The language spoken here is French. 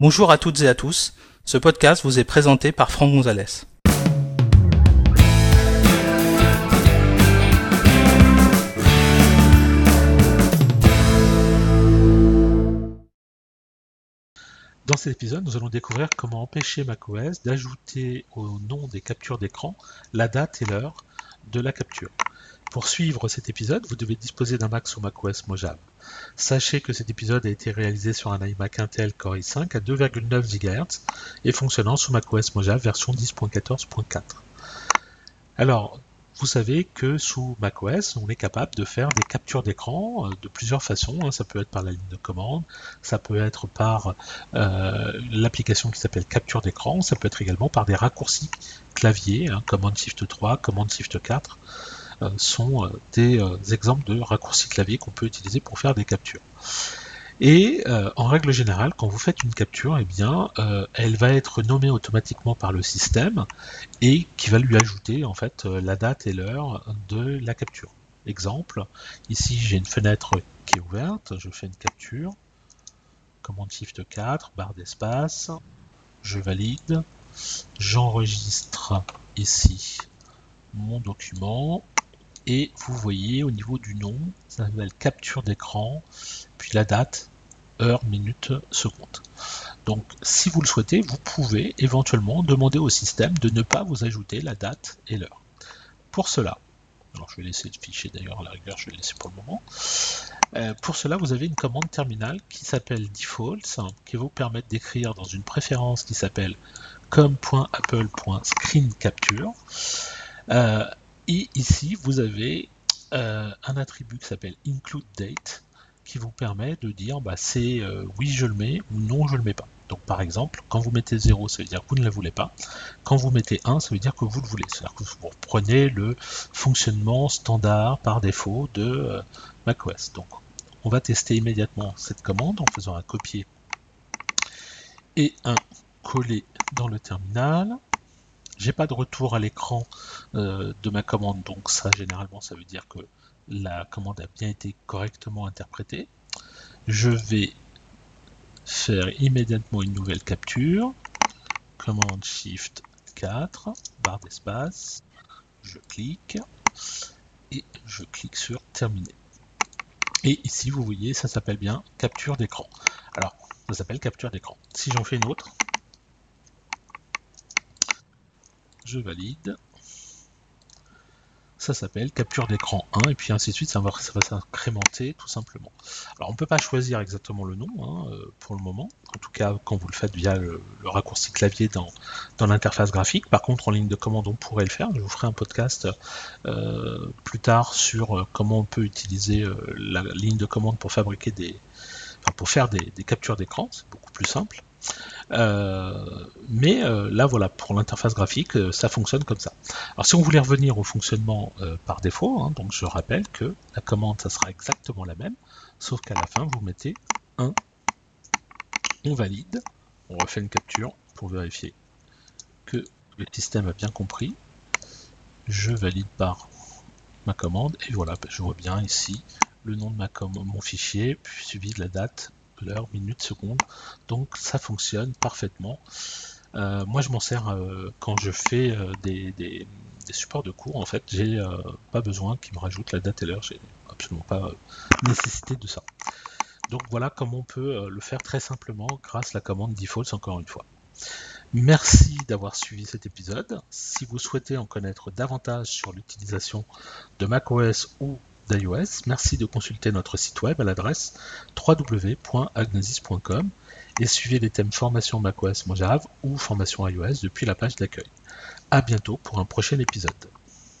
Bonjour à toutes et à tous, ce podcast vous est présenté par Franck Gonzalez. Dans cet épisode, nous allons découvrir comment empêcher macOS d'ajouter au nom des captures d'écran la date et l'heure de la capture. Pour suivre cet épisode, vous devez disposer d'un Mac sous macOS Mojave. Sachez que cet épisode a été réalisé sur un iMac Intel Core i5 à 2,9 GHz et fonctionnant sous macOS Mojave version 10.14.4. Alors, vous savez que sous macOS, on est capable de faire des captures d'écran euh, de plusieurs façons. Hein. Ça peut être par la ligne de commande, ça peut être par euh, l'application qui s'appelle capture d'écran, ça peut être également par des raccourcis clavier, hein, Command Shift 3, Command Shift 4. Euh, sont euh, des euh, exemples de raccourcis clavier qu'on peut utiliser pour faire des captures. Et en règle générale, quand vous faites une capture, eh bien, elle va être nommée automatiquement par le système et qui va lui ajouter en fait la date et l'heure de la capture. Exemple, ici j'ai une fenêtre qui est ouverte, je fais une capture, commande Shift 4, barre d'espace, je valide, j'enregistre ici mon document, et vous voyez au niveau du nom, ça s'appelle capture d'écran, puis la date, heure, minute, seconde. Donc si vous le souhaitez, vous pouvez éventuellement demander au système de ne pas vous ajouter la date et l'heure. Pour cela, alors je vais laisser le fichier d'ailleurs à la rigueur, je vais le laisser pour le moment. Euh, pour cela, vous avez une commande terminale qui s'appelle defaults, qui vous permet d'écrire dans une préférence qui s'appelle com.apple.screenCapture. et ici, vous avez euh, un attribut qui s'appelle include date qui vous permet de dire bah, c'est euh, oui je le mets ou non je le mets pas. Donc par exemple, quand vous mettez 0, ça veut dire que vous ne la voulez pas. Quand vous mettez 1, ça veut dire que vous le voulez. C'est-à-dire que vous prenez le fonctionnement standard par défaut de euh, macOS. Donc on va tester immédiatement cette commande en faisant un copier et un coller dans le terminal. J'ai pas de retour à l'écran euh, de ma commande, donc ça généralement ça veut dire que la commande a bien été correctement interprétée. Je vais faire immédiatement une nouvelle capture. Commande Shift 4, barre d'espace, je clique et je clique sur terminer. Et ici vous voyez ça s'appelle bien capture d'écran. Alors ça s'appelle capture d'écran. Si j'en fais une autre, je valide. Ça s'appelle capture d'écran 1 et puis ainsi de suite, ça va, s'incrémenter tout simplement. Alors on ne peut pas choisir exactement le nom hein, euh, pour le moment, en tout cas quand vous le faites via le, raccourci clavier dans, l'interface graphique. Par contre en ligne de commande on pourrait le faire, je vous ferai un podcast euh, plus tard sur euh, comment on peut utiliser la ligne de commande pour fabriquer des, pour faire des captures d'écran, c'est beaucoup plus simple. Mais euh, là, voilà, pour l'interface graphique, euh, ça fonctionne comme ça. Alors, si on voulait revenir au fonctionnement par défaut, hein, donc je rappelle que la commande, ça sera exactement la même, sauf qu'à la fin, vous mettez 1, on valide, on refait une capture pour vérifier que le système a bien compris. Je valide par ma commande, et voilà, je vois bien ici le nom de mon fichier, puis suivi de la date l'heure, minute, seconde. Donc ça fonctionne parfaitement. Euh, moi je m'en sers euh, quand je fais euh, des, supports de cours. En fait, j'ai pas besoin qu'il me rajoute la date et l'heure. J'ai absolument pas nécessité de ça. Donc voilà comment on peut le faire très simplement grâce à la commande default encore une fois. Merci d'avoir suivi cet épisode. Si vous souhaitez en connaître davantage sur l'utilisation de macOS ou d'iOS, merci de consulter notre site web à l'adresse www.agnosis.com et suivez les thèmes formation macOS Mojave ou formation iOS depuis la page d'accueil. A bientôt pour un prochain épisode.